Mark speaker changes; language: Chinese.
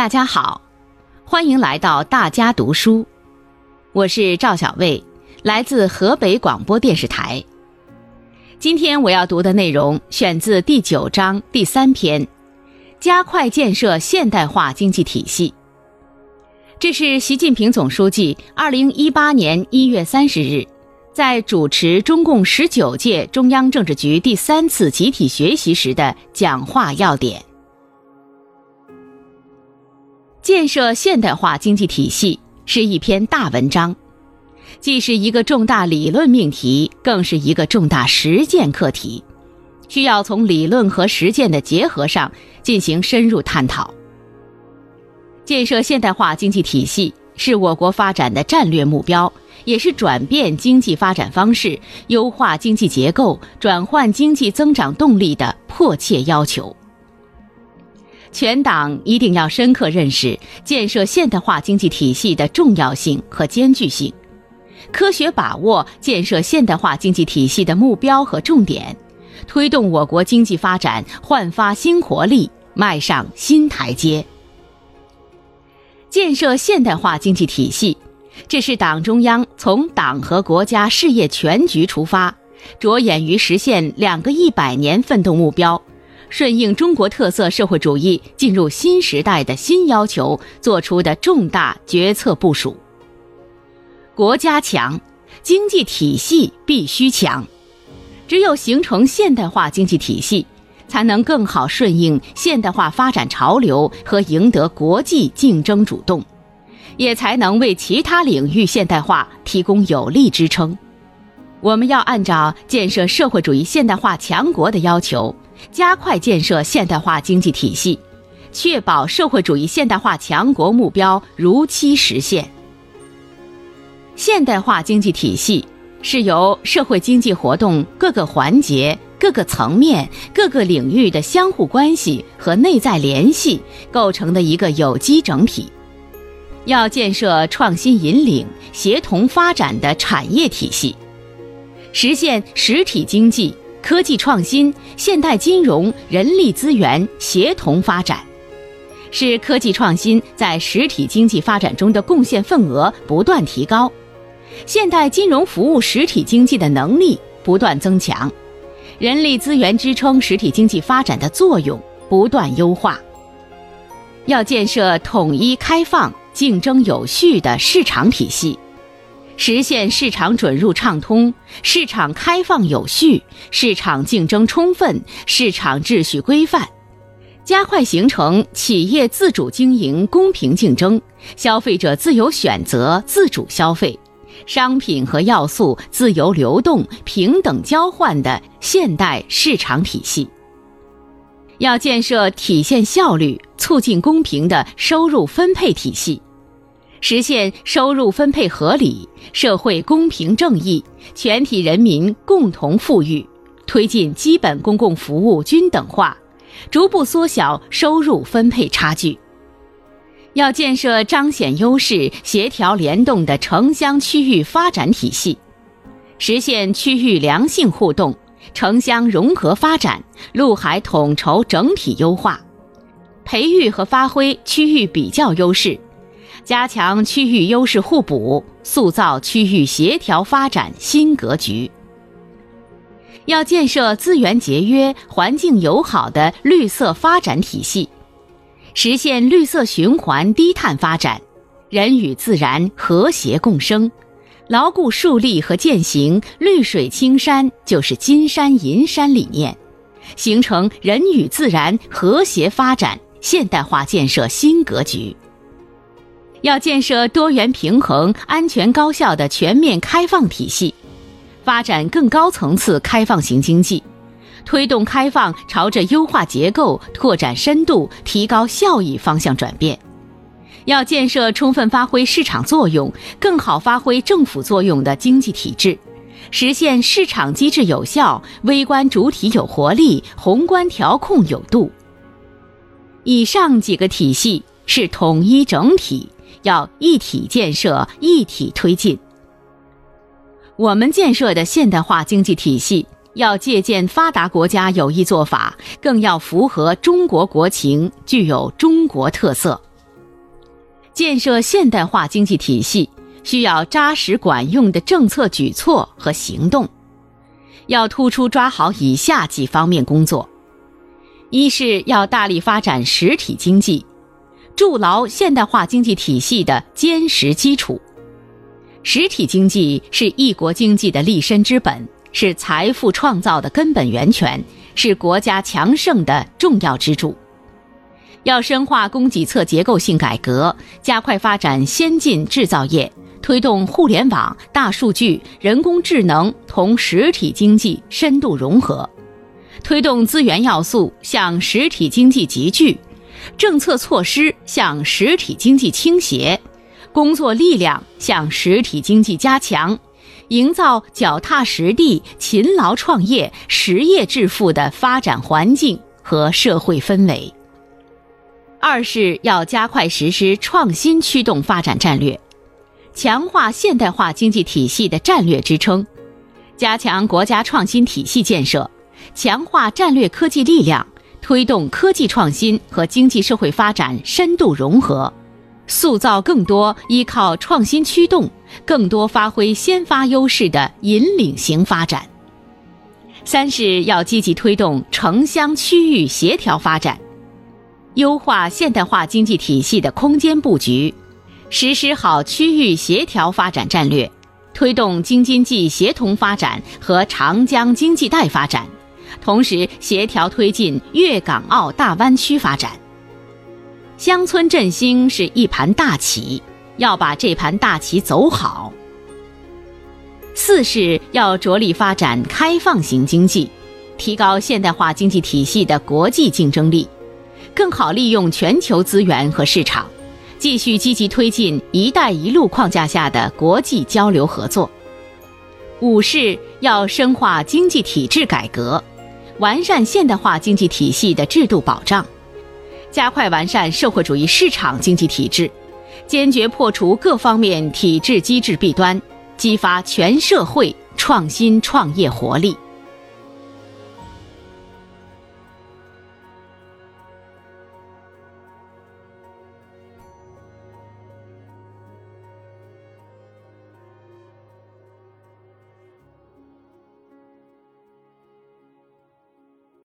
Speaker 1: 大家好，欢迎来到大家读书，我是赵小卫，来自河北广播电视台。今天我要读的内容选自第九章第三篇，加快建设现代化经济体系。这是习近平总书记二零一八年一月三十日在主持中共十九届中央政治局第三次集体学习时的讲话要点。建设现代化经济体系是一篇大文章，既是一个重大理论命题，更是一个重大实践课题，需要从理论和实践的结合上进行深入探讨。建设现代化经济体系是我国发展的战略目标，也是转变经济发展方式、优化经济结构、转换经济增长动力的迫切要求。全党一定要深刻认识建设现代化经济体系的重要性和艰巨性，科学把握建设现代化经济体系的目标和重点，推动我国经济发展焕发新活力，迈上新台阶。建设现代化经济体系，这是党中央从党和国家事业全局出发，着眼于实现两个一百年奋斗目标。顺应中国特色社会主义进入新时代的新要求做出的重大决策部署。国家强，经济体系必须强。只有形成现代化经济体系，才能更好顺应现代化发展潮流和赢得国际竞争主动，也才能为其他领域现代化提供有力支撑。我们要按照建设社会主义现代化强国的要求。加快建设现代化经济体系，确保社会主义现代化强国目标如期实现。现代化经济体系是由社会经济活动各个环节、各个层面、各个领域的相互关系和内在联系构成的一个有机整体。要建设创新引领、协同发展的产业体系，实现实体经济。科技创新、现代金融、人力资源协同发展，使科技创新在实体经济发展中的贡献份额不断提高，现代金融服务实体经济的能力不断增强，人力资源支撑实体经济发展的作用不断优化。要建设统一、开放、竞争有序的市场体系。实现市场准入畅通、市场开放有序、市场竞争充分、市场秩序规范，加快形成企业自主经营、公平竞争、消费者自由选择、自主消费、商品和要素自由流动、平等交换的现代市场体系。要建设体现效率、促进公平的收入分配体系。实现收入分配合理、社会公平正义、全体人民共同富裕，推进基本公共服务均等化，逐步缩小收入分配差距。要建设彰显优势、协调联动的城乡区域发展体系，实现区域良性互动、城乡融合发展、陆海统筹整体优化，培育和发挥区域比较优势。加强区域优势互补，塑造区域协调发展新格局。要建设资源节约、环境友好的绿色发展体系，实现绿色循环、低碳发展，人与自然和谐共生，牢固树立和践行“绿水青山就是金山银山”理念，形成人与自然和谐发展现代化建设新格局。要建设多元平衡、安全高效的全面开放体系，发展更高层次开放型经济，推动开放朝着优化结构、拓展深度、提高效益方向转变。要建设充分发挥市场作用、更好发挥政府作用的经济体制，实现市场机制有效、微观主体有活力、宏观调控有度。以上几个体系是统一整体。要一体建设，一体推进。我们建设的现代化经济体系，要借鉴发达国家有益做法，更要符合中国国情，具有中国特色。建设现代化经济体系需要扎实管用的政策举措和行动，要突出抓好以下几方面工作：一是要大力发展实体经济，筑牢现代化经济体系的坚实基础。实体经济是一国经济的立身之本，是财富创造的根本源泉，是国家强盛的重要支柱。要深化供给侧结构性改革，加快发展先进制造业，推动互联网、大数据、人工智能同实体经济深度融合，推动资源要素向实体经济集聚，政策措施向实体经济倾斜，工作力量向实体经济加强，营造脚踏实地、勤劳创业、实业致富的发展环境和社会氛围。二是要加快实施创新驱动发展战略，强化现代化经济体系的战略支撑，加强国家创新体系建设，强化战略科技力量，推动科技创新和经济社会发展深度融合，塑造更多依靠创新驱动、更多发挥先发优势的引领型发展。三是要积极推动城乡区域协调发展。优化现代化经济体系的空间布局，实施好区域协调发展战略，推动京津冀协同发展和长江经济带发展，同时协调推进粤港澳大湾区发展。乡村振兴是一盘大棋，要把这盘大棋走好。四是要着力发展开放型经济，提高现代化经济体系的国际竞争力。更好利用全球资源和市场，继续积极推进“一带一路”框架下的国际交流合作。五是要深化经济体制改革，完善现代化经济体系的制度保障，加快完善社会主义市场经济体制，坚决破除各方面体制机制弊端，激发全社会创新创业活力。